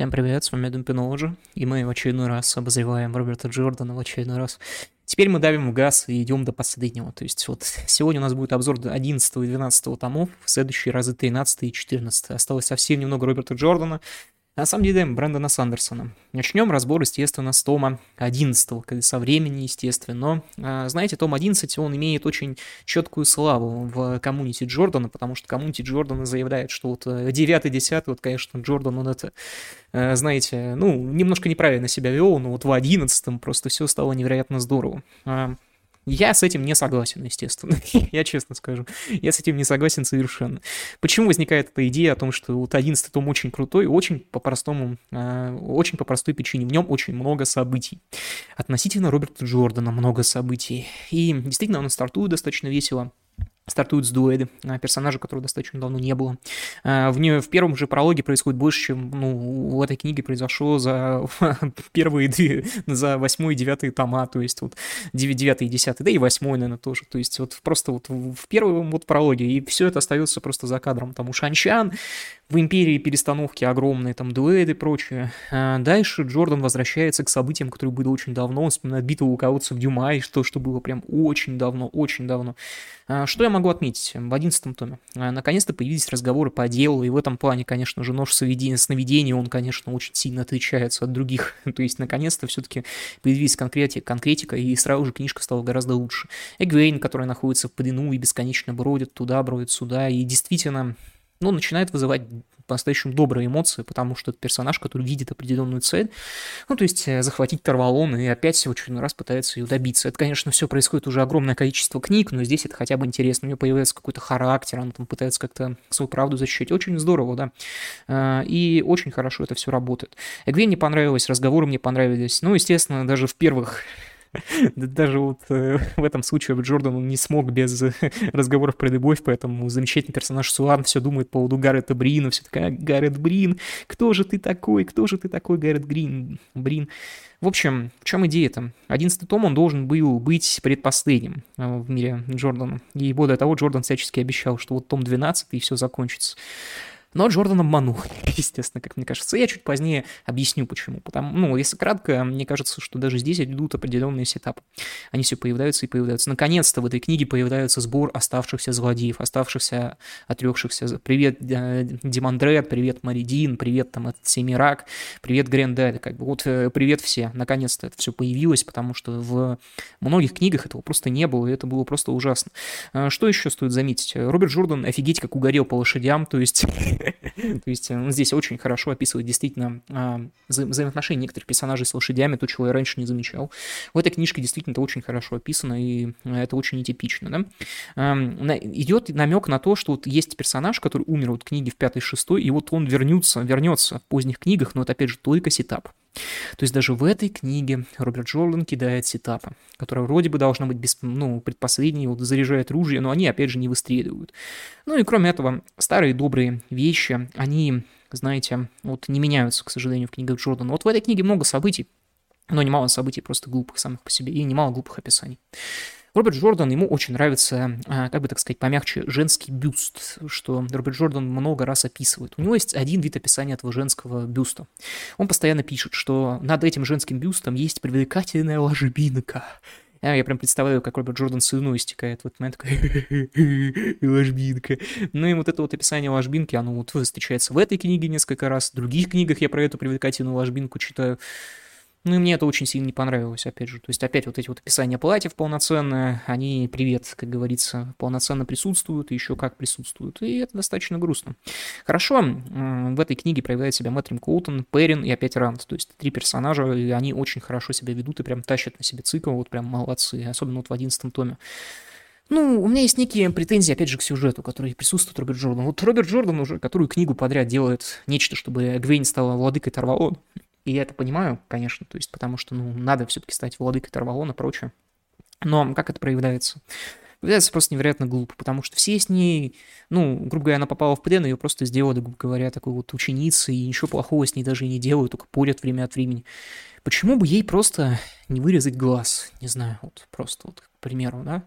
Всем привет, с вами Думпиноложи, и мы в очередной раз обозреваем Роберта Джордана в очередной раз. Теперь мы давим в газ и идем до последнего. То есть вот сегодня у нас будет обзор 11 и 12 томов, в следующие разы 13 и 14. Осталось совсем немного Роберта Джордана, на самом деле, Брэндона Сандерсона. Начнем разбор, естественно, с тома 11, колеса времени, естественно. Но, а, знаете, том 11, он имеет очень четкую славу в коммунити Джордана, потому что коммунити Джордана заявляет, что вот 9-10, э, вот, конечно, Джордан, он это, э, знаете, ну, немножко неправильно себя вел, но вот в 11 просто все стало невероятно здорово. А, я с этим не согласен, естественно. я честно скажу. Я с этим не согласен совершенно. Почему возникает эта идея о том, что вот 11 том очень крутой, очень по простому, э, очень по простой причине. В нем очень много событий. Относительно Роберта Джордана много событий. И действительно, он стартует достаточно весело стартует с дуэли, а, персонажа, которого достаточно давно не было. А, в, нее, в первом же прологе происходит больше, чем ну, в этой книге произошло за первые две, за восьмой и девятый тома, то есть вот девятый и десятый, да и восьмой, наверное, тоже. То есть вот просто вот в первом вот прологе, и все это остается просто за кадром. Там у Шанчан в Империи перестановки огромные, там дуэли и прочее. А дальше Джордан возвращается к событиям, которые были очень давно, он вспоминает битву у кого-то в Дюма, и что, что было прям очень давно, очень давно. А, что я могу отметить в одиннадцатом томе? А, наконец-то появились разговоры по делу, и в этом плане, конечно же, нож сновидения, он, конечно, очень сильно отличается от других. То есть, наконец-то все-таки появились конкретика, конкретика, и сразу же книжка стала гораздо лучше. Эгвейн, который находится в плену и бесконечно бродит туда, бродит сюда, и действительно ну, начинает вызывать по-настоящему добрые эмоции, потому что это персонаж, который видит определенную цель, ну, то есть э, захватить Тарвалон и опять в очередной раз пытается ее добиться. Это, конечно, все происходит уже огромное количество книг, но здесь это хотя бы интересно. У нее появляется какой-то характер, она там пытается как-то свою правду защитить. Очень здорово, да. Э, и очень хорошо это все работает. Эгвен не понравилось, разговоры мне понравились. Ну, естественно, даже в первых даже вот э, в этом случае Джордан не смог без разговоров про любовь, поэтому замечательный персонаж Суан все думает по поводу Гаррета Брина, все такая, Гаррет Брин, кто же ты такой, кто же ты такой, Гаррет Грин, Брин. В общем, в чем идея-то? Одиннадцатый том, он должен был быть предпоследним э, в мире Джордана. И более того, Джордан всячески обещал, что вот том 12 и все закончится. Но Джордан обманул, естественно, как мне кажется. Я чуть позднее объясню, почему. Потому, ну, если кратко, мне кажется, что даже здесь идут определенные сетапы. Они все появляются и появляются. Наконец-то в этой книге появляется сбор оставшихся злодеев, оставшихся, отрекшихся. Привет, э, Димандрет, привет, Маридин, привет, там, этот Семирак, привет, Грендель. Как бы вот э, привет все. Наконец-то это все появилось, потому что в многих книгах этого просто не было, и это было просто ужасно. А что еще стоит заметить? Роберт Джордан офигеть как угорел по лошадям, то есть То есть он здесь очень хорошо описывает действительно а, вза- взаимоотношения некоторых персонажей с лошадями, то, чего я раньше не замечал. В этой книжке действительно это очень хорошо описано, и это очень нетипично. Да? Идет намек на то, что вот есть персонаж, который умер вот в книге в пятой шестой, и вот он вернется, вернется в поздних книгах, но это опять же только сетап. То есть даже в этой книге Роберт Джордан кидает сетапы, которая вроде бы должна быть без, ну, предпоследней, вот заряжает ружье, но они опять же не выстреливают. Ну и кроме этого, старые добрые вещи, они, знаете, вот не меняются, к сожалению, в книгах Джордана. Вот в этой книге много событий, но немало событий просто глупых самых по себе и немало глупых описаний. Роберт Джордан, ему очень нравится, а, как бы так сказать, помягче, женский бюст, что Роберт Джордан много раз описывает. У него есть один вид описания этого женского бюста. Он постоянно пишет, что над этим женским бюстом есть привлекательная ложбинка. Я прям представляю, как Роберт Джордан слюной истекает в этот момент, такой, ложбинка. Ну и вот это вот описание ложбинки, оно вот встречается в этой книге несколько раз, в других книгах я про эту привлекательную ложбинку читаю. Ну и мне это очень сильно не понравилось, опять же. То есть опять вот эти вот описания платьев полноценные, они, привет, как говорится, полноценно присутствуют, еще как присутствуют. И это достаточно грустно. Хорошо, в этой книге проявляет себя Мэтрим Коутон, Перин и опять Ранд. То есть три персонажа, и они очень хорошо себя ведут и прям тащат на себе цикл, вот прям молодцы, особенно вот в одиннадцатом томе. Ну, у меня есть некие претензии, опять же, к сюжету, который присутствует Роберт Джордан. Вот Роберт Джордан уже которую книгу подряд делает нечто, чтобы Гвейн стала владыкой Тарвалон. И я это понимаю, конечно, то есть потому что, ну, надо все-таки стать владыкой Тарвалона и прочее. Но как это проявляется? Проявляется просто невероятно глупо, потому что все с ней, ну, грубо говоря, она попала в плен, ее просто сделали, грубо говоря, такой вот ученицей, и ничего плохого с ней даже и не делают, только порят время от времени. Почему бы ей просто не вырезать глаз? Не знаю, вот просто вот к примеру, да?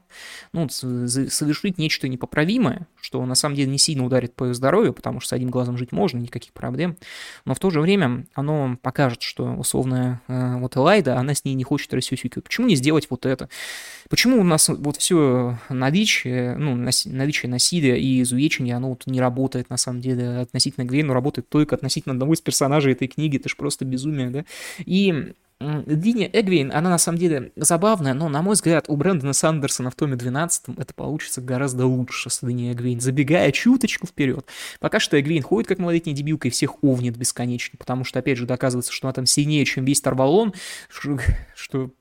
Ну, совершить нечто непоправимое, что на самом деле не сильно ударит по здоровью, потому что с одним глазом жить можно, никаких проблем. Но в то же время оно покажет, что условная э, вот Элайда, она с ней не хочет рассюсюкивать. Почему не сделать вот это? Почему у нас вот все наличие, ну, наличие насилия и изувечения, оно вот не работает на самом деле относительно Гвей, работает только относительно одного из персонажей этой книги, это же просто безумие, да? И Линия Эгвейн, она на самом деле забавная, но, на мой взгляд, у Брэндона Сандерсона в томе 12 это получится гораздо лучше с линией Эгвейн, забегая чуточку вперед. Пока что Эгвейн ходит как малолетняя дебилка и всех овнит бесконечно, потому что, опять же, доказывается, что она там сильнее, чем весь Тарвалон, что, что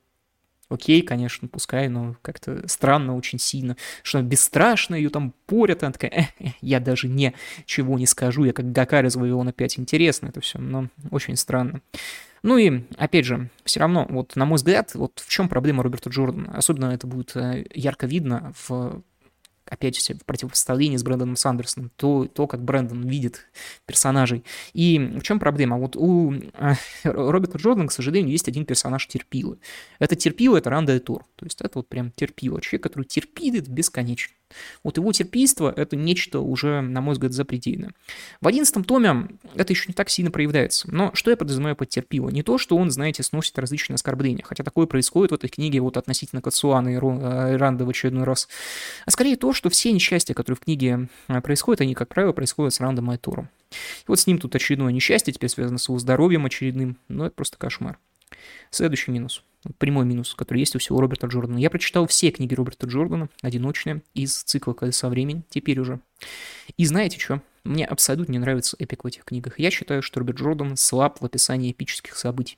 окей, конечно, пускай, но как-то странно очень сильно, что она бесстрашна, ее там порят, она такая, э, я даже ничего не скажу, я как Гакар из Вавилона 5, интересно это все, но очень странно. Ну и, опять же, все равно, вот на мой взгляд, вот в чем проблема Роберта Джордана, особенно это будет э, ярко видно в опять же, в противопоставлении с Брэндоном Сандерсоном, то, то, как Брэндон видит персонажей. И в чем проблема? Вот у э, Роберта Джордана, к сожалению, есть один персонаж терпилы. Это терпила, это Ранда Тур. То есть это вот прям терпила. Человек, который терпит бесконечно. Вот его терпийство — это нечто уже, на мой взгляд, запредельное. В одиннадцатом томе это еще не так сильно проявляется. Но что я подразумеваю под терпило? Не то, что он, знаете, сносит различные оскорбления, хотя такое происходит в этой книге вот относительно Кацуана и э, Ранда в очередной раз, а скорее то, что все несчастья, которые в книге э, происходят, они, как правило, происходят с Рандом и Туром. И вот с ним тут очередное несчастье, теперь связано с его здоровьем очередным, но это просто кошмар. Следующий минус, прямой минус, который есть у всего Роберта Джордана. Я прочитал все книги Роберта Джордана, одиночные, из цикла «Колеса времени», теперь уже. И знаете что? Мне абсолютно не нравится эпик в этих книгах. Я считаю, что Роберт Джордан слаб в описании эпических событий.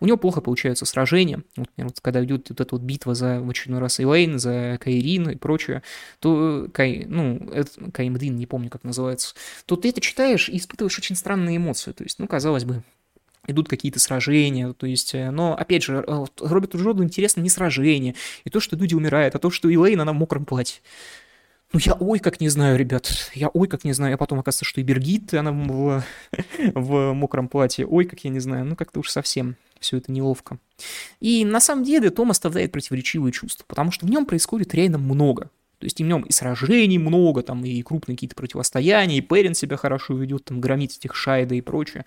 У него плохо получаются сражения. Вот, например, вот, когда идет вот эта вот битва за в очередной раз Эйлейн, за Кайрин и прочее, то Кай, ну, это, Каймдин, не помню, как называется, то ты это читаешь и испытываешь очень странные эмоции. То есть, ну, казалось бы, идут какие-то сражения, то есть, э, но, опять же, э, Роберту Джордану интересно не сражение, и то, что люди умирают, а то, что Элейн, она в мокром платье. Ну, я ой как не знаю, ребят, я ой как не знаю, а потом оказывается, что и Бергит, она в, в мокром платье, ой как я не знаю, ну, как-то уж совсем все это неловко. И на самом деле Том оставляет противоречивые чувства, потому что в нем происходит реально много. То есть в нем и сражений много, там и крупные какие-то противостояния, и Перин себя хорошо ведет, там громит этих Шайда и прочее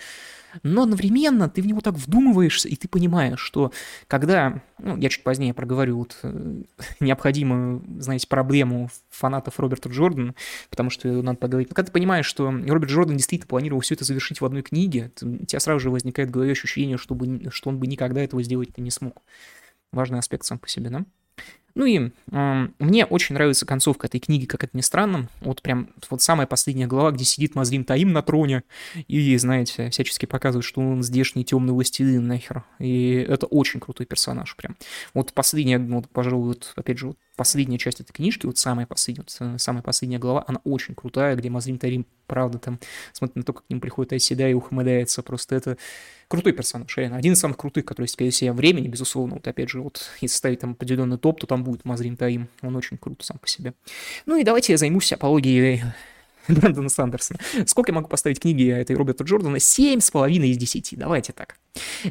но одновременно ты в него так вдумываешься, и ты понимаешь, что когда, ну, я чуть позднее проговорю вот э, необходимую, знаете, проблему фанатов Роберта Джордана, потому что надо поговорить, но когда ты понимаешь, что Роберт Джордан действительно планировал все это завершить в одной книге, у тебя сразу же возникает в голове ощущение, чтобы, что он бы никогда этого сделать не смог. Важный аспект сам по себе, да? Ну и э, мне очень нравится концовка этой книги, как это ни странно. Вот прям вот самая последняя глава, где сидит Мазрим Таим на троне и, знаете, всячески показывает, что он здешний темный властелин нахер. И это очень крутой персонаж прям. Вот последняя, вот, пожалуй, вот, опять же, вот последняя часть этой книжки, вот самая последняя, вот, э, самая последняя глава, она очень крутая, где Мазрим Тарим, правда, там, смотрит на то, как к ним приходит Айседа и ухмыляется, просто это крутой персонаж, реально, один из самых крутых, который есть себе времени, безусловно, вот опять же, вот если ставить там определенный топ, то там будет Мазрим Таим, он очень крут сам по себе. Ну и давайте я займусь апологией Брэндона Сандерсона. Сколько я могу поставить книги этой Роберта Джордана? Семь с половиной из десяти. Давайте так.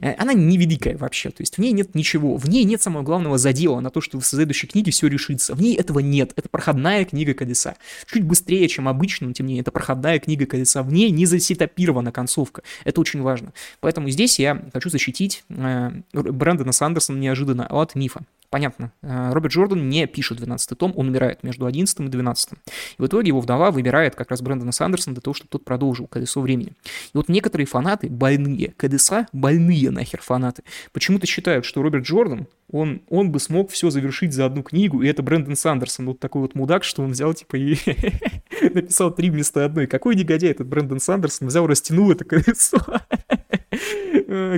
Э, она невеликая вообще, то есть в ней нет ничего, в ней нет самого главного задела на то, что в следующей книге все решится. В ней этого нет. Это проходная книга Кадеса. Чуть быстрее, чем обычно, но тем не менее, это проходная книга Кадеса. В ней не засетапирована концовка. Это очень важно. Поэтому здесь я хочу защитить э, Брэндона Сандерсона неожиданно от мифа. Понятно. Э, Роберт Джордан не пишет 12 том, он умирает между 11 и 12. И в итоге его вдова выбирает как раз Брэндона Сандерсона для того, чтобы тот продолжил «Колесо времени». И вот некоторые фанаты больные, КДСа больные нахер фанаты, почему-то считают, что Роберт Джордан, он, он бы смог все завершить за одну книгу, и это Брэндон Сандерсон, вот такой вот мудак, что он взял, типа, и написал три вместо одной. Какой негодяй этот Брэндон Сандерсон взял, растянул это колесо.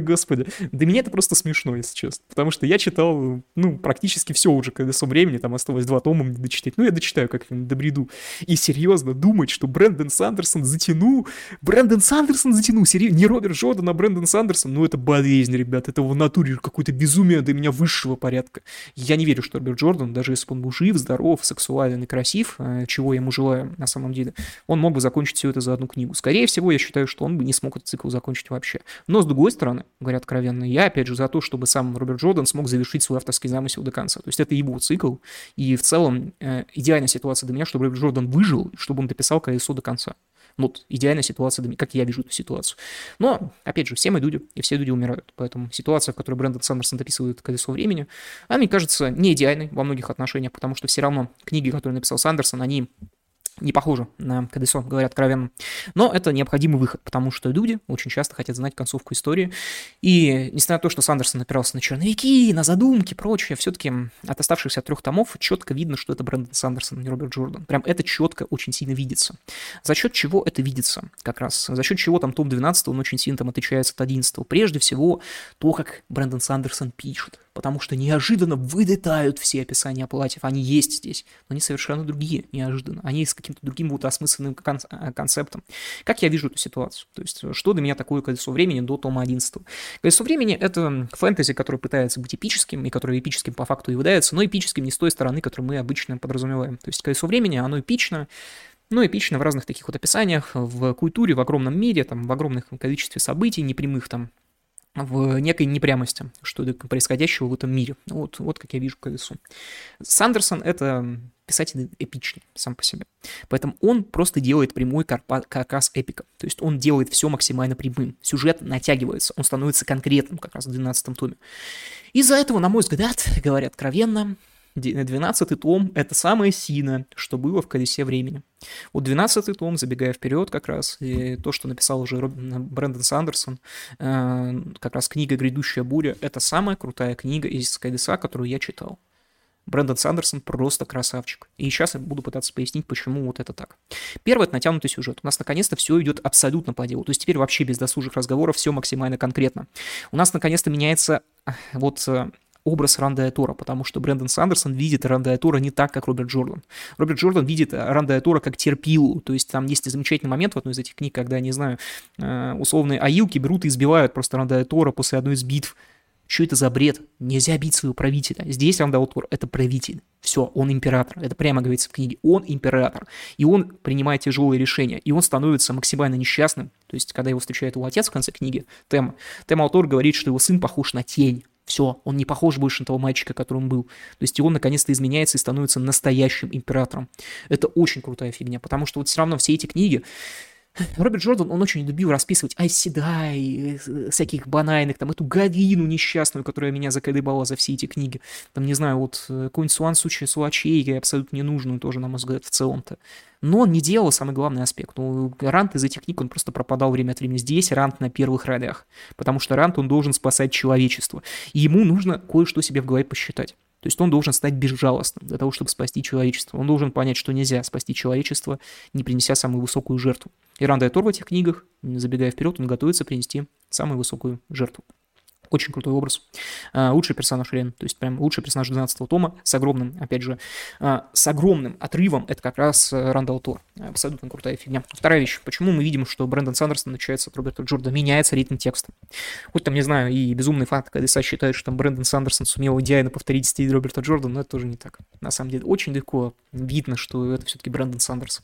Господи. Для меня это просто смешно, если честно. Потому что я читал, ну, практически все уже колесо времени, там осталось два тома мне дочитать. Ну, я дочитаю как-нибудь, добреду. И серьезно думать, что Брэндон Сандерсон затянул, Брэндон Сандерсон затянул, серьезно, не Роберт Джордан, а Брэндон Сандерсон, ну, это болезнь, ребят, это в натуре какое-то безумие для меня высшего порядка. Я не верю, что Роберт Джордан, даже если бы он был жив, здоров, сексуален и красив, э, чего я ему желаю на самом деле, он мог бы закончить все это за одну книгу. Скорее всего, я считаю, что он бы не смог этот цикл закончить вообще. Но, с другой стороны, говоря откровенно, я, опять же, за то, чтобы сам Роберт Джордан смог завершить свой авторский замысел до конца. То есть это его цикл, и в целом э, идеальная ситуация для меня, чтобы Роберт Джордан выжил, чтобы он дописал колесо до конца. Ну, вот идеальная ситуация, как я вижу эту ситуацию. Но, опять же, все мы люди, и все люди умирают. Поэтому ситуация, в которой Брэндон Сандерсон дописывает «Колесо времени», она, мне кажется, не идеальной во многих отношениях, потому что все равно книги, которые написал Сандерсон, они не похоже на КДСО, говоря откровенно. Но это необходимый выход, потому что люди очень часто хотят знать концовку истории. И несмотря на то, что Сандерсон опирался на черновики, на задумки, прочее, все-таки от оставшихся трех томов четко видно, что это Брэндон Сандерсон, а не Роберт Джордан. Прям это четко очень сильно видится. За счет чего это видится как раз? За счет чего там том 12, он очень сильно там отличается от 11. Прежде всего, то, как Брэндон Сандерсон пишет потому что неожиданно вылетают все описания платьев. Они есть здесь, но они совершенно другие, неожиданно. Они с каким-то другим вот осмысленным кон- э, концептом. Как я вижу эту ситуацию? То есть, что для меня такое колесо времени до тома 11? Колесо времени — это фэнтези, который пытается быть эпическим, и который эпическим по факту является, но эпическим не с той стороны, которую мы обычно подразумеваем. То есть, колесо времени, оно эпично, ну, эпично в разных таких вот описаниях, в культуре, в огромном мире, там, в огромных количестве событий, непрямых там, в некой непрямости, что происходящего в этом мире. Вот, вот как я вижу колесо. Сандерсон — это писатель эпичный сам по себе. Поэтому он просто делает прямой как раз эпика. То есть он делает все максимально прямым. Сюжет натягивается, он становится конкретным как раз в 12 томе. Из-за этого, на мой взгляд, говоря откровенно, 12 том — это самое сильное, что было в «Колесе времени». Вот 12 том, забегая вперед как раз, и то, что написал уже Брэндон Сандерсон, э, как раз книга «Грядущая буря», это самая крутая книга из «Колеса», которую я читал. Брэндон Сандерсон просто красавчик. И сейчас я буду пытаться пояснить, почему вот это так. Первое — это натянутый сюжет. У нас наконец-то все идет абсолютно по делу. То есть теперь вообще без досужих разговоров все максимально конкретно. У нас наконец-то меняется э, вот э, образ Ранда Тора, потому что Брэндон Сандерсон видит Ранда Тора не так, как Роберт Джордан. Роберт Джордан видит Ранда Тора как терпилу, то есть там есть замечательный момент в одной из этих книг, когда, не знаю, э, условные аилки берут и избивают просто Ранда Тора после одной из битв. Что это за бред? Нельзя бить своего правителя. Здесь Рандал Тор — это правитель. Все, он император. Это прямо говорится в книге. Он император. И он принимает тяжелые решения. И он становится максимально несчастным. То есть, когда его встречает его отец в конце книги, Тем, Тем Алтор говорит, что его сын похож на тень. Все, он не похож больше на того мальчика, которым был. То есть он наконец-то изменяется и становится настоящим императором. Это очень крутая фигня, потому что вот все равно все эти книги, Роберт Джордан, он очень любил расписывать Айседай, э, всяких банальных, там, эту гадину несчастную, которая меня заколебала за все эти книги. Там, не знаю, вот э, какой-нибудь Суан Сучи Суачей, абсолютно ненужную тоже, на мой взгляд, в целом-то. Но он не делал самый главный аспект. Ну, Рант из этих книг, он просто пропадал время от времени. Здесь Рант на первых ролях, потому что Рант, он должен спасать человечество. И ему нужно кое-что себе в голове посчитать. То есть он должен стать безжалостным для того, чтобы спасти человечество. Он должен понять, что нельзя спасти человечество, не принеся самую высокую жертву. И Ранда Тор в этих книгах, забегая вперед, он готовится принести самую высокую жертву. Очень крутой образ. А, лучший персонаж Рен, то есть прям лучший персонаж 12 тома с огромным, опять же, а, с огромным отрывом, это как раз э, Рандал Тор. Абсолютно крутая фигня. Вторая вещь. Почему мы видим, что Брэндон Сандерсон начинается от Роберта Джорда? Меняется ритм текста. Хоть там, не знаю, и безумный факт, когда Иса считает, что там Брэндон Сандерсон сумел идеально повторить стиль Роберта Джордана, но это тоже не так. На самом деле, очень легко видно, что это все-таки Брэндон Сандерсон.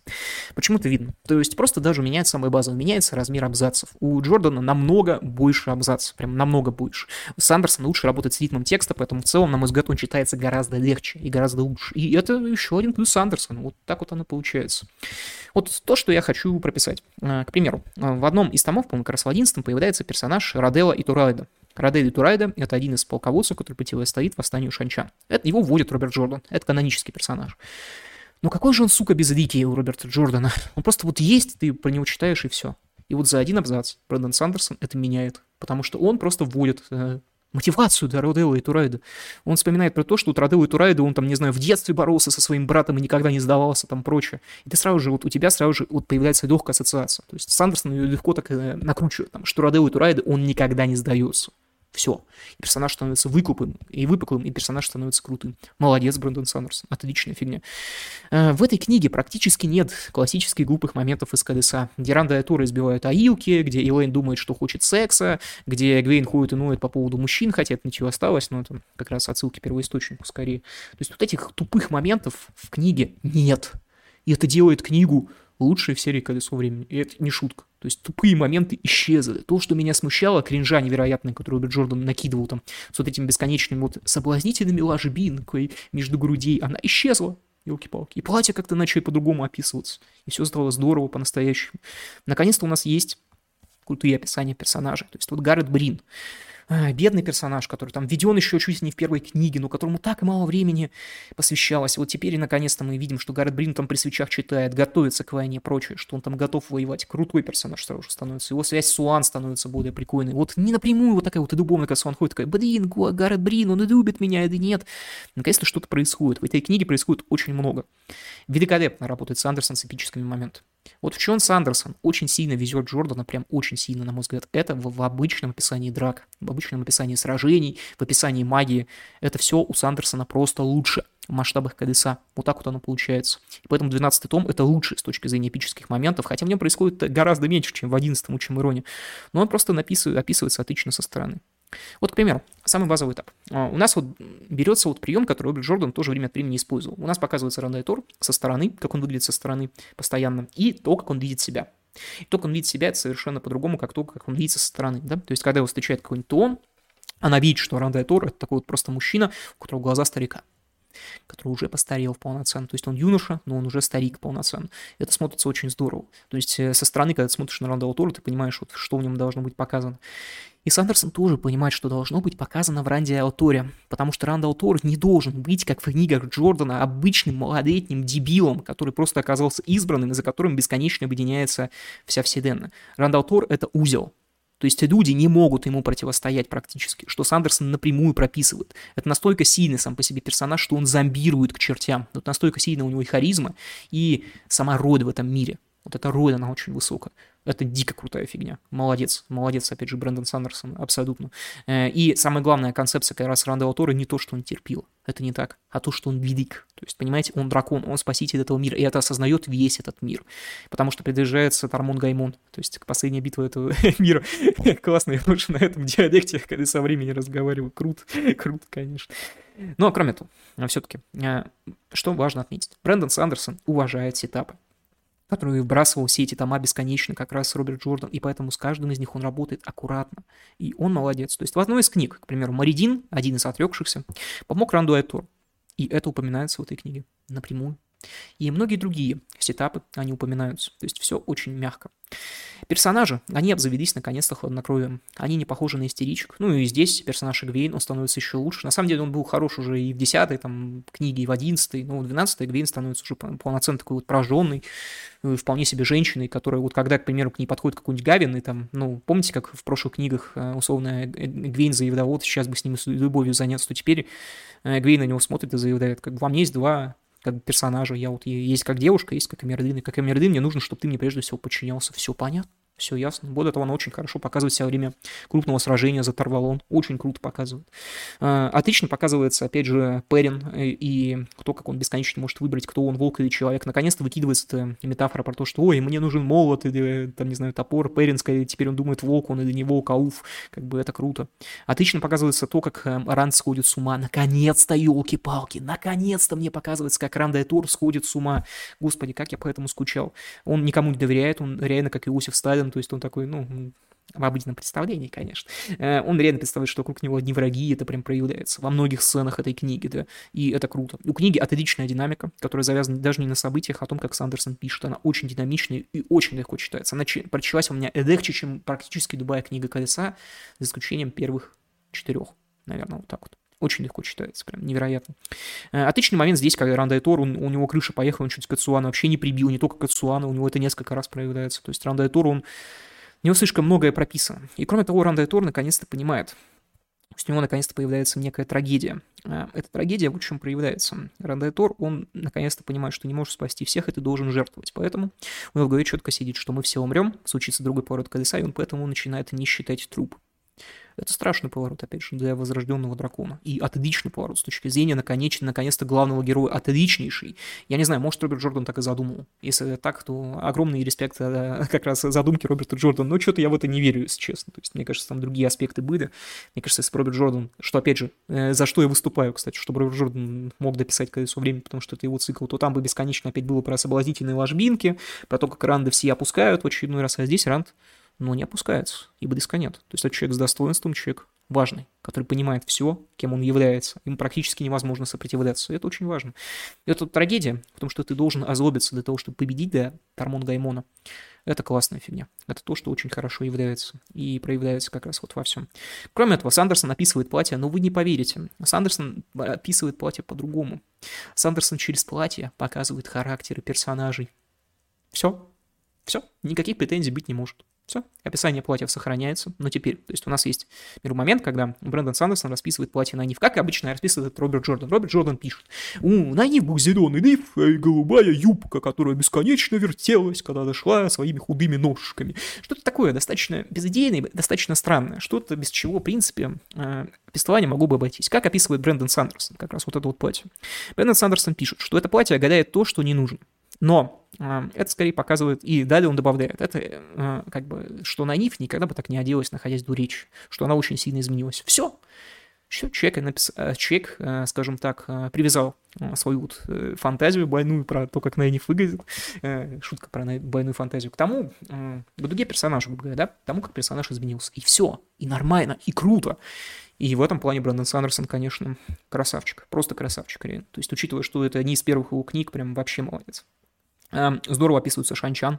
Почему это видно? То есть просто даже меняется самая база, меняется размер абзацев. У Джордана намного больше абзацев, прям намного больше лучше. Сандерсон лучше работает с ритмом текста, поэтому в целом, на мой взгляд, он читается гораздо легче и гораздо лучше. И это еще один плюс Сандерсона. Вот так вот оно получается. Вот то, что я хочу прописать. Э, к примеру, в одном из томов, по-моему, как раз в 11 появляется персонаж Радела и Турайда. Радель Турайда — это один из полководцев, который противостоит восстанию Шанча. Это его вводит Роберт Джордан. Это канонический персонаж. Но какой же он, сука, безликий у Роберта Джордана? Он просто вот есть, ты про него читаешь и все. И вот за один абзац Брэндон Сандерсон это меняет, потому что он просто вводит э, мотивацию для Роделла и Турайда. Он вспоминает про то, что у Роделла и Турайда он там, не знаю, в детстве боролся со своим братом и никогда не сдавался, там прочее. И ты сразу же, вот у тебя сразу же вот появляется легкая ассоциация. То есть Сандерсон ее легко так э, накручивает, там, что Роделла и Турайда он никогда не сдается. Все. И персонаж становится выкупым и выпуклым, и персонаж становится крутым. Молодец, Брэндон Сандерсон. Отличная фигня. Э, в этой книге практически нет классических глупых моментов из колеса, где Ранда и Тора избивают Аилки, где Элейн думает, что хочет секса, где Гвейн ходит и ноет по поводу мужчин, хотя это ничего осталось, но это как раз отсылки первоисточнику скорее. То есть вот этих тупых моментов в книге нет. И это делает книгу лучшей в серии «Колесо времени». И это не шутка. То есть тупые моменты исчезли. То, что меня смущало, кринжа невероятный, который Роберт Джордан накидывал там с вот этими бесконечными вот соблазнительными ложбинкой между грудей, она исчезла. Елки-палки. И платье как-то начали по-другому описываться. И все стало здорово по-настоящему. Наконец-то у нас есть крутые описания персонажей. То есть вот Гаррет Брин. А, бедный персонаж, который там введен еще чуть не в первой книге, но которому так мало времени посвящалось. Вот теперь и наконец-то мы видим, что Гаррет Брин там при свечах читает, готовится к войне и прочее, что он там готов воевать. Крутой персонаж сразу же становится. Его связь с Уан становится более прикольной. Вот не напрямую вот такая вот и дубовная, когда Суан ходит, такая, блин, Гаррет Брин, он и любит меня, или нет. Наконец-то что-то происходит. В этой книге происходит очень много. Великолепно работает Сандерсон с эпическими моментами. Вот в чем Сандерсон очень сильно везет Джордана, прям очень сильно, на мой взгляд, это в, в обычном описании драк, в обычном описании сражений, в описании магии. Это все у Сандерсона просто лучше в масштабах КДСа. Вот так вот оно получается. И поэтому 12 том это лучший с точки зрения эпических моментов, хотя в нем происходит гораздо меньше, чем в 11 учим Ироне. Но он просто написывает, описывается отлично со стороны. Вот, к примеру, самый базовый этап. А, у нас вот берется вот прием, который Роберт Джордан тоже время от времени использовал. У нас показывается рандайтор со стороны, как он выглядит со стороны постоянно, и то, как он видит себя. И то, как он видит себя, это совершенно по-другому, как то, как он видится со стороны. Да? То есть, когда его встречает какой-нибудь Туон, она видит, что рандайтор — это такой вот просто мужчина, у которого глаза старика который уже постарел полноценно. То есть он юноша, но он уже старик полноценно. Это смотрится очень здорово. То есть э, со стороны, когда ты смотришь на Рандall Тору, ты понимаешь, вот, что в нем должно быть показано. И Сандерсон тоже понимает, что должно быть показано в Ранде Ауторе, потому что Рандall Тор не должен быть, как в книгах Джордана, обычным малолетним дебилом, который просто оказался избранным за которым бесконечно объединяется вся вселенная. Рандall Тор — это узел, то есть люди не могут ему противостоять практически, что Сандерсон напрямую прописывает. Это настолько сильный сам по себе персонаж, что он зомбирует к чертям. Вот настолько сильно у него и харизма, и сама роль в этом мире. Вот эта роль, она очень высокая. Это дико крутая фигня. Молодец. Молодец, опять же, Брэндон Сандерсон. Абсолютно. Э, и самая главная концепция как раз Рандала Тора не то, что он терпел. Это не так. А то, что он велик. То есть, понимаете, он дракон, он спаситель этого мира. И это осознает весь этот мир. Потому что приближается Тармон Гаймон. То есть, к последней битве этого мира. Классно, я лучше на этом диалекте, когда со времени разговариваю. Круто. Круто, конечно. Но, кроме того, все-таки, э, что важно отметить. Брэндон Сандерсон уважает сетапы который вбрасывал все эти тома бесконечно, как раз Роберт Джордан, и поэтому с каждым из них он работает аккуратно. И он молодец. То есть в одной из книг, к примеру, Маридин, один из отрекшихся, помог Ранду Айтор. И это упоминается в этой книге напрямую. И многие другие сетапы, они упоминаются. То есть все очень мягко. Персонажи, они обзавелись наконец-то хладнокровием. Они не похожи на истеричек. Ну и здесь персонаж Эгвейн, он становится еще лучше. На самом деле он был хорош уже и в 10 там, книге, и в 11 но в 12 Эгвейн становится уже полноценно такой вот прожженный, э, вполне себе женщиной, которая вот когда, к примеру, к ней подходит какой-нибудь Гавин, и там, ну, помните, как в прошлых книгах э, условно Эгвейн заявлял, вот сейчас бы с ним любовью заняться, то теперь Эгвейн на него смотрит и заявляет, как вам есть два как персонажа, я вот есть как девушка, есть как Эмердин, и как Эмердин мне нужно, чтобы ты мне прежде всего подчинялся. Все понятно? Все ясно. Более того, она очень хорошо показывает себя во время крупного сражения за Тарвалон. Очень круто показывает. А, отлично показывается, опять же, Перин э, и кто, как он бесконечно может выбрать, кто он, волк или человек. Наконец-то выкидывается метафора про то, что, ой, мне нужен молот или, там, не знаю, топор. Перин, скорее, теперь он думает, волк он или не волк, а уф. Как бы это круто. Отлично показывается то, как э, Ранд сходит с ума. Наконец-то, елки-палки, наконец-то мне показывается, как Ранда Тур сходит с ума. Господи, как я по этому скучал. Он никому не доверяет, он реально, как Иосиф Сталин, то есть он такой, ну, в обыденном представлении, конечно. Э, он реально представляет, что вокруг него одни враги, это прям проявляется во многих сценах этой книги, да, и это круто. У книги отличная динамика, которая завязана даже не на событиях, а о том, как Сандерсон пишет. Она очень динамичная и очень легко читается. Она прочиталась у меня легче, чем практически любая книга колеса, за исключением первых четырех, наверное, вот так вот. Очень легко читается, прям невероятно. Э, отличный момент здесь, когда Ранда Тор, у него крыша поехала, он чуть Кацуана вообще не прибил, не только Кацуана, у него это несколько раз проявляется. То есть Ранда Тор, он... У него слишком многое прописано. И кроме того, Ранда Тор наконец-то понимает, у него наконец-то появляется некая трагедия. Э, эта трагедия в чем проявляется. Ранда Тор, он наконец-то понимает, что не может спасти всех, и ты должен жертвовать. Поэтому у него в голове четко сидит, что мы все умрем, случится другой поворот колеса, и он поэтому начинает не считать труп. Это страшный поворот, опять же, для возрожденного дракона. И отличный поворот с точки зрения, наконец, наконец-то, главного героя. Отличнейший. Я не знаю, может, Роберт Джордан так и задумал. Если так, то огромный респект э, как раз задумки Роберта Джордана. Но что-то я в это не верю, если честно. То есть, мне кажется, там другие аспекты были. Мне кажется, если Роберт Джордан, что, опять же, э, за что я выступаю, кстати, чтобы Роберт Джордан мог дописать колесо времени, потому что это его цикл, то там бы бесконечно опять было про соблазнительные ложбинки, про то, как ранды все опускают в очередной раз, а здесь ранд но не опускается, ибо диска нет. То есть это человек с достоинством, человек важный, который понимает все, кем он является. Им практически невозможно сопротивляться. Это очень важно. И это трагедия, потому что ты должен озлобиться для того, чтобы победить да, Тармон Гаймона. Это классная фигня. Это то, что очень хорошо является. И проявляется как раз вот во всем. Кроме этого, Сандерсон описывает платье, но вы не поверите. Сандерсон описывает платье по-другому. Сандерсон через платье показывает характеры персонажей. Все. Все. Никаких претензий быть не может. Все, описание платьев сохраняется. Но теперь, то есть у нас есть момент, когда Брэндон Сандерсон расписывает платье на Нив. Как обычно расписывает Роберт Джордан. Роберт Джордан пишет. У, на Нив был зеленый Нив и голубая юбка, которая бесконечно вертелась, когда дошла своими худыми ножками. Что-то такое достаточно безыдейное, достаточно странное. Что-то без чего, в принципе, э, повествование могло бы обойтись. Как описывает Брэндон Сандерсон, как раз вот это вот платье. Брэндон Сандерсон пишет, что это платье гадает то, что не нужно. Но э, это скорее показывает, и далее он добавляет, это э, как бы, что на Ниф никогда бы так не оделась, находясь до речи, что она очень сильно изменилась. Все. Все, человек, напис... Э, человек, скажем так, привязал свою вот фантазию больную про то, как Найниф выглядит, шутка про больную фантазию, к тому, к дуге персонажа, говоря, да, к тому, как персонаж изменился. И все, и нормально, и круто. И в этом плане Брэндон Сандерсон, конечно, красавчик, просто красавчик, реально. То есть, учитывая, что это не из первых его книг, прям вообще молодец. Эм, здорово описывается Шанчан,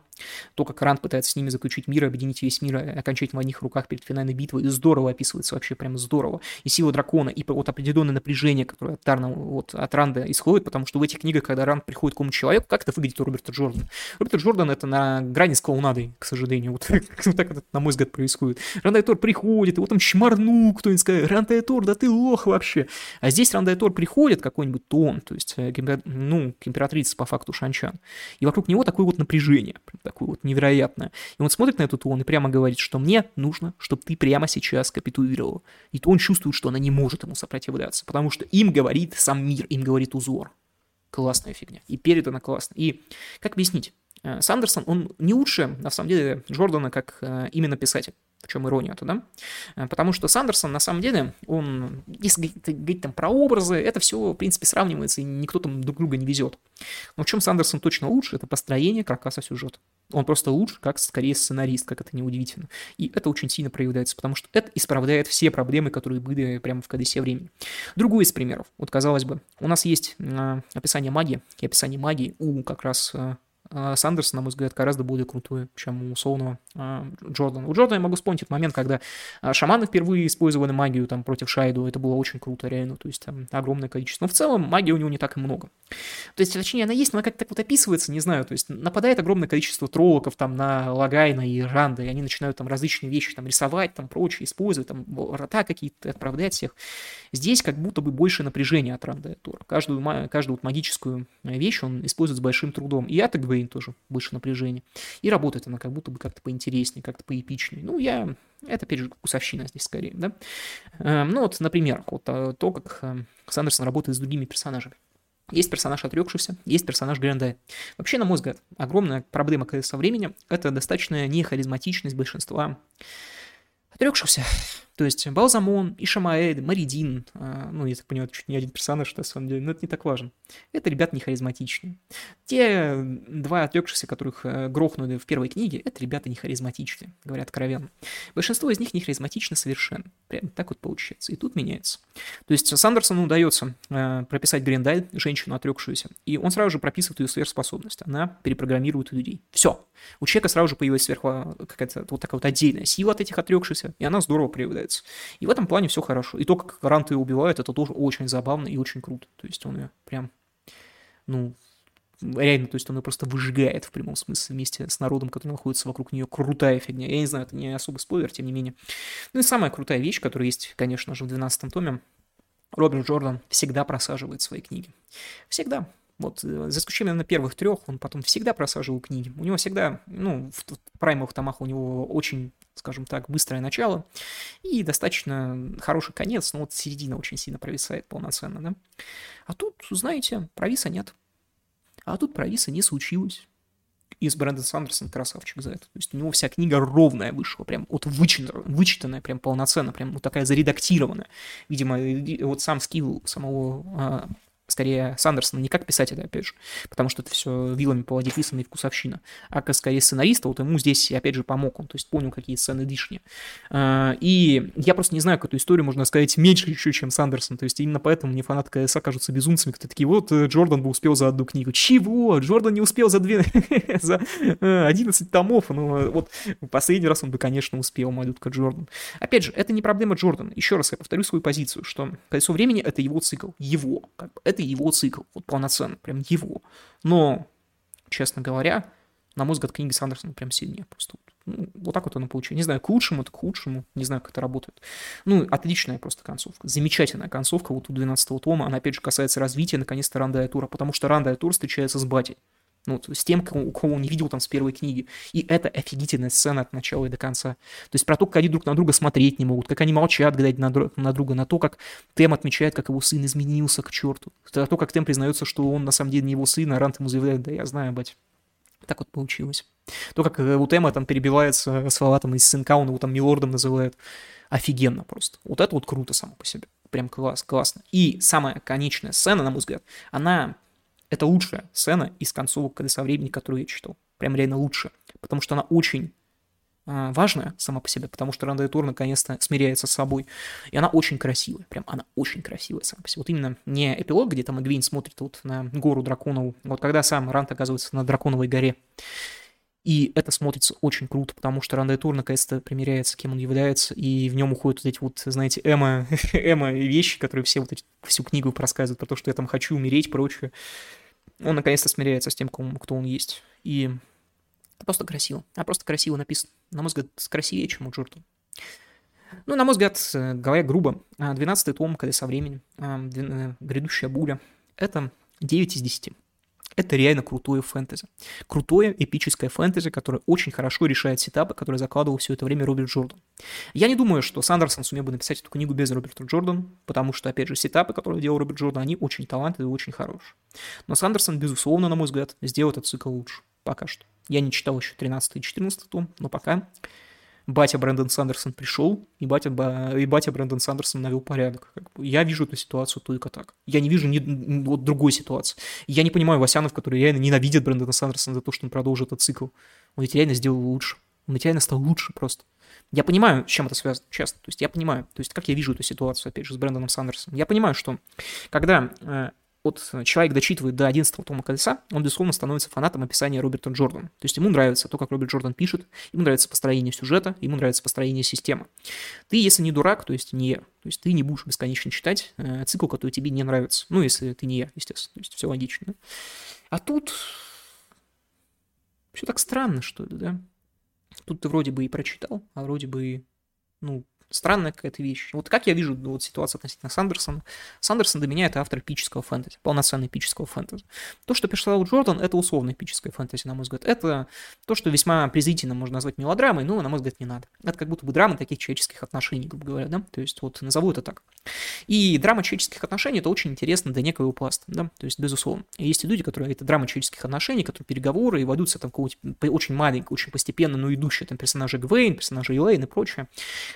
то, как Ранд пытается с ними заключить мир, объединить весь мир э, окончательно в одних руках перед финальной битвой. И здорово описывается, вообще прям здорово. И сила дракона, и вот определенное напряжение, которое от, Тарна, вот, от Ранда исходит, потому что в этих книгах, когда Ранд приходит к какому-то человеку, как это выглядит у Роберта Джордана? Роберт Джордан это на грани с клоунадой, к сожалению. Вот, вот так это, на мой взгляд, происходит. Ранд Тор приходит, его там шмарну кто-нибудь скажет, Ранд Тор, да ты лох вообще. А здесь Ранд Тор приходит, какой-нибудь тон, то есть, э, ну, к императрице по факту Шанчан. И вокруг него такой вот напряжение, такое вот невероятное. И он смотрит на этот он и прямо говорит, что мне нужно, чтобы ты прямо сейчас капитулировал. И то он чувствует, что она не может ему сопротивляться, потому что им говорит сам мир, им говорит узор. Классная фигня. И передана классно. И как объяснить? Э, Сандерсон, он не лучше, на самом деле, Джордана как э, именно писатель. В чем ирония-то, да? Э, потому что Сандерсон, на самом деле, он, если говорить там про образы, это все, в принципе, сравнивается, и никто там друг друга не везет. Но в чем Сандерсон точно лучше, это построение каркаса сюжета. Он просто лучше, как скорее сценарист, как это неудивительно. И это очень сильно проявляется, потому что это исправляет все проблемы, которые были прямо в КДСе времени. Другой из примеров. Вот, казалось бы, у нас есть э, описание магии, и описание магии у как раз э, Сандерс, на мой взгляд, гораздо более крутой, чем у условного а, Джордана. У Джордана я могу вспомнить момент, когда а, шаманы впервые использовали магию там против Шайдо, это было очень круто, реально, то есть там огромное количество. Но в целом магии у него не так и много. То есть, точнее, она есть, но она как-то так вот описывается, не знаю, то есть нападает огромное количество троллоков там на Логайна и Ранда, и они начинают там различные вещи там рисовать, там прочее, использовать, там врата какие-то, отправлять всех. Здесь как будто бы больше напряжения от Ранда ал'Тора. Каждую, каждую вот магическую вещь он использует с большим трудом. И Атак Гвейн тоже больше напряжения. И работает она как будто бы как-то поинтереснее, как-то поэпичнее. Ну, я... Это, опять же, вкусовщина здесь скорее, да? Эм, ну, вот, например, вот э, то, как э, Сандерсон работает с другими персонажами. Есть персонаж отрекшийся, есть персонаж Грендай. Вообще, на мой взгляд, огромная проблема со временем – это достаточная нехаризматичность большинства отрекшихся. То есть Балзамон, Ишамаэль, Маридин, а, ну, я так понимаю, это чуть не один персонаж, на самом деле, но это не так важно. Это ребята не харизматичные. Те два отрекшихся, которых э, грохнули в первой книге, это ребята не харизматичные, говорят откровенно. Большинство из них не харизматично совершенно. Прям так вот получается. И тут меняется. То есть Сандерсону удается э, прописать Грендаль, женщину отрекшуюся, и он сразу же прописывает ее сверхспособность. Она перепрограммирует людей. Все. У человека сразу же появилась сверху какая-то вот такая вот отдельная сила от этих отрекшихся, и она здорово проявляется нравится. И в этом плане все хорошо. И то, как Рант ее убивает, это тоже очень забавно и очень круто. То есть он ее прям, ну, реально, то есть он ее просто выжигает в прямом смысле вместе с народом, который находится вокруг нее. Крутая фигня. Я не знаю, это не особый спойлер, тем не менее. Ну и самая крутая вещь, которая есть, конечно же, в 12 томе, Роберт Джордан всегда просаживает свои книги. Всегда. Вот, э, за исключением на первых трех, он потом всегда просаживал книги. У него всегда, ну, в, в праймовых томах у него очень, скажем так, быстрое начало и достаточно хороший конец, но вот середина очень сильно провисает полноценно, да. А тут, знаете, провиса нет. А тут провиса не случилось. И с Брэндон Сандерсон красавчик за это. То есть у него вся книга ровная вышла, прям вот вычитанная, вычитанная прям полноценно, прям вот такая заредактированная. Видимо, вот сам скилл самого а, скорее Сандерсона не как писателя, опять же, потому что это все вилами поводить лисами и вкусовщина, а как скорее сценариста, вот ему здесь, опять же, помог он, то есть понял, какие сцены лишние. А, и я просто не знаю, как эту историю можно сказать меньше еще, чем Сандерсон, то есть именно поэтому мне фанаты КСА кажутся безумцами, кто такие, вот э, Джордан бы успел за одну книгу. Чего? Джордан не успел за две, за 11 э, томов, ну вот последний раз он бы, конечно, успел, малютка Джордан. Опять же, это не проблема Джордана, еще раз я повторю свою позицию, что колесо времени это его цикл, его, как бы, это его цикл, вот полноценно, прям его. Но, честно говоря, на мой взгляд, книги Сандерсона прям сильнее просто. Ну, вот так вот оно получилось. Не знаю, к лучшему, это к худшему, не знаю, как это работает. Ну, отличная просто концовка. Замечательная концовка вот у 12 тома. Она, опять же, касается развития, наконец-то, Ранда Тура, потому что Ранда Тур встречается с батей. Ну, с тем, кого, кого он не видел там с первой книги. И это офигительная сцена от начала и до конца. То есть про то, как они друг на друга смотреть не могут, как они молчат, глядя на, на друга, на то, как Тем отмечает, как его сын изменился к черту. На то, как Тем признается, что он на самом деле не его сын, а Рант ему заявляет, да я знаю, бать. Так вот получилось. То, как э, у Тема там перебивается слова там из сынка, он его там милордом называет. Офигенно просто. Вот это вот круто само по себе. Прям класс, классно. И самая конечная сцена, на мой взгляд, она это лучшая сцена из концовок «Колеса времени», которую я читал. Прям реально лучше. Потому что она очень э, важная сама по себе, потому что Ранда Тур наконец-то смиряется с собой. И она очень красивая. Прям она очень красивая сама по себе. Вот именно не эпилог, где там Эгвейн смотрит вот на гору драконову. Вот когда сам Рант оказывается на драконовой горе. И это смотрится очень круто, потому что Ранда Тур наконец-то примеряется, кем он является, и в нем уходят вот эти вот, знаете, эмо, эмо вещи, которые все вот эти, всю книгу рассказывают про то, что я там хочу умереть, прочее он наконец-то смиряется с тем, кто он есть. И просто красиво. А просто красиво написано. На мой взгляд, красивее, чем у Джордана. Ну, на мой взгляд, говоря грубо, 12-й том «Колеса времени», э, «Грядущая буря» — это 9 из 10 это реально крутое фэнтези. Крутое эпическое фэнтези, которое очень хорошо решает сетапы, которые закладывал все это время Роберт Джордан. Я не думаю, что Сандерсон сумел бы написать эту книгу без Роберта Джордана, потому что, опять же, сетапы, которые делал Роберт Джордан, они очень талантливые и очень хорошие. Но Сандерсон, безусловно, на мой взгляд, сделал этот цикл лучше. Пока что. Я не читал еще 13 и 14 том, но пока батя Брэндон Сандерсон пришел, и батя, и батя Брэндон Сандерсон навел порядок. Я вижу эту ситуацию только так. Я не вижу ни, вот другой ситуации. Я не понимаю Васянов, которые реально ненавидят Брэндона Сандерсона за то, что он продолжил этот цикл. Он ведь реально сделал лучше. Он ведь реально стал лучше просто. Я понимаю, с чем это связано, честно. То есть я понимаю, то есть как я вижу эту ситуацию, опять же, с Брэндоном Сандерсоном. Я понимаю, что когда э, вот человек дочитывает до 11 тома колеса, он, безусловно, становится фанатом описания Роберта Джордана. То есть ему нравится то, как Роберт Джордан пишет, ему нравится построение сюжета, ему нравится построение системы. Ты, если не дурак, то есть не то есть ты не будешь бесконечно читать э, цикл, который тебе не нравится. Ну, если ты не я, естественно. То есть все логично. А тут все так странно, что ли, да? Тут ты вроде бы и прочитал, а вроде бы ну, Странная какая-то вещь. Вот как я вижу вот, ситуацию относительно Сандерсона. Сандерсон для меня это автор эпического фэнтези, полноценный эпического фэнтези. То, что писал Джордан, это условно эпическое фэнтези, на мой взгляд. Это то, что весьма презрительно можно назвать мелодрамой, но, на мой взгляд, не надо. Это как будто бы драма таких человеческих отношений, грубо говоря, да? То есть вот назову это так. И драма человеческих отношений это очень интересно для некого пласта, да? То есть, безусловно. И есть люди, которые это драма человеческих отношений, которые переговоры и ведутся там какого-то очень маленького, очень постепенно, но идущие там персонажи Гвейн, персонажи Элейн и прочее.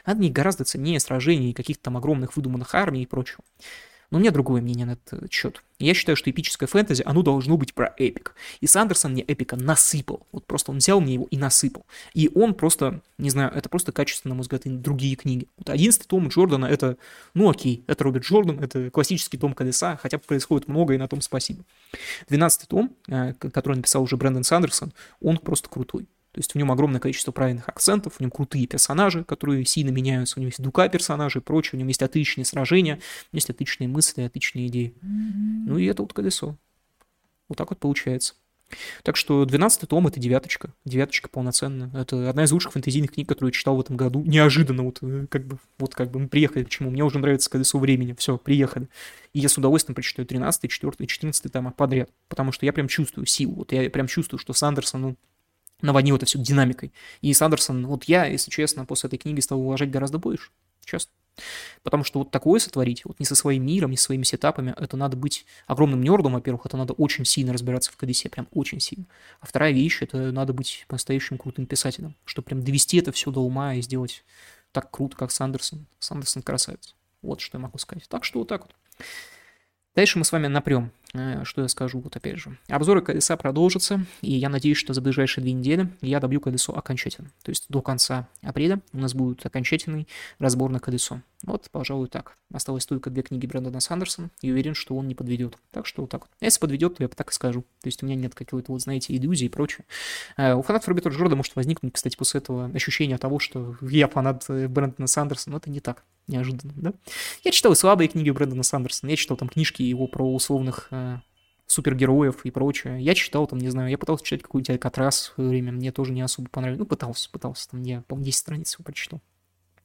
Они гораздо ценнее сражений и каких-то там огромных выдуманных армий и прочего. Но у меня другое мнение на этот счет. Я считаю, что эпическое фэнтези, оно должно быть про эпик. И Сандерсон мне эпика насыпал. Вот просто он взял мне его и насыпал. И он просто, не знаю, это просто качественно, на мой взгляд, и другие книги. Вот одиннадцатый том Джордана, это, ну окей, это Роберт Джордан, это классический том колеса, хотя происходит много, и на том спасибо. Двенадцатый том, э, который написал уже Брэндон Сандерсон, он просто крутой. То есть в нем огромное количество правильных акцентов, в нем крутые персонажи, которые сильно меняются, у него есть дука персонажей и прочее, у него есть отличные сражения, есть отличные мысли, отличные идеи. Mm-hmm. Ну и это вот колесо. Вот так вот получается. Так что 12 том — это девяточка. Девяточка полноценная. Это одна из лучших фэнтезийных книг, которую я читал в этом году. Неожиданно вот э, как бы, вот как бы мы приехали к чему. Мне уже нравится колесо времени. Все, приехали. И я с удовольствием прочитаю 13, 14, 14 тома подряд. Потому что я прям чувствую силу. Вот я прям чувствую, что Сандерсон, ну, наводнил это все динамикой. И Сандерсон, вот я, если честно, после этой книги стал уважать гораздо больше. Честно. Потому что вот такое сотворить, вот не со своим миром, не со своими сетапами, это надо быть огромным нердом, во-первых, это надо очень сильно разбираться в КДС, прям очень сильно. А вторая вещь, это надо быть по-настоящему крутым писателем, чтобы прям довести это все до ума и сделать так круто, как Сандерсон. Сандерсон красавец. Вот что я могу сказать. Так что вот так вот. Дальше мы с вами напрем Э, что я скажу, вот опять же. Обзоры колеса продолжатся, и я надеюсь, что за ближайшие две недели я добью колесо окончательно. То есть до конца апреля у нас будет окончательный разбор на колесо. Вот, пожалуй, так. Осталось только две книги Брэндона Сандерсона, и уверен, что он не подведет. Так что вот так вот. Если подведет, то я так и скажу. То есть у меня нет какой-то, вот, знаете, иллюзии и прочее. Uh, у фанатов Роберта Джорда может возникнуть, кстати, после этого ощущение того, что я фанат э, Брэндона Сандерсона, но это не так. Неожиданно, да? Я читал и слабые книги Брэндона Сандерсона, я читал там книжки его про условных uh, супергероев и прочее. Я читал там, не знаю, я пытался читать какую-нибудь Алькатрас в свое время, мне тоже не особо понравилось. Ну, пытался, пытался, там, я, по-моему, 10 страниц его прочитал.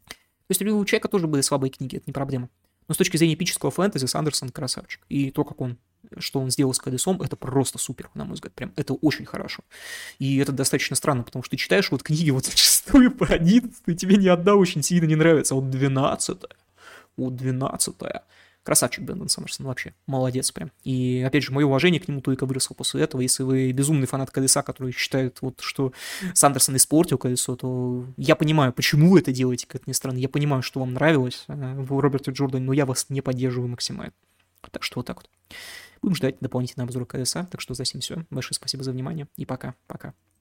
То есть у человека тоже были слабые книги, это не проблема. Но с точки зрения эпического фэнтези Сандерсон красавчик. И то, как он, что он сделал с колесом, это просто супер, на мой взгляд. Прям это очень хорошо. И это достаточно странно, потому что ты читаешь вот книги вот зачастую по 11, и тебе ни одна очень сильно не нравится. А вот 12 вот 12 Красавчик Брэндон Сандерсон вообще. Молодец прям. И, опять же, мое уважение к нему только выросло после этого. Если вы безумный фанат колеса, который считает, вот, что Сандерсон испортил колесо, то я понимаю, почему вы это делаете, как ни странно. Я понимаю, что вам нравилось э, в Роберте Джордане, но я вас не поддерживаю максимально. Так что вот так вот. Будем ждать дополнительный обзор колеса. Так что за всем все. Большое спасибо за внимание. И пока. Пока.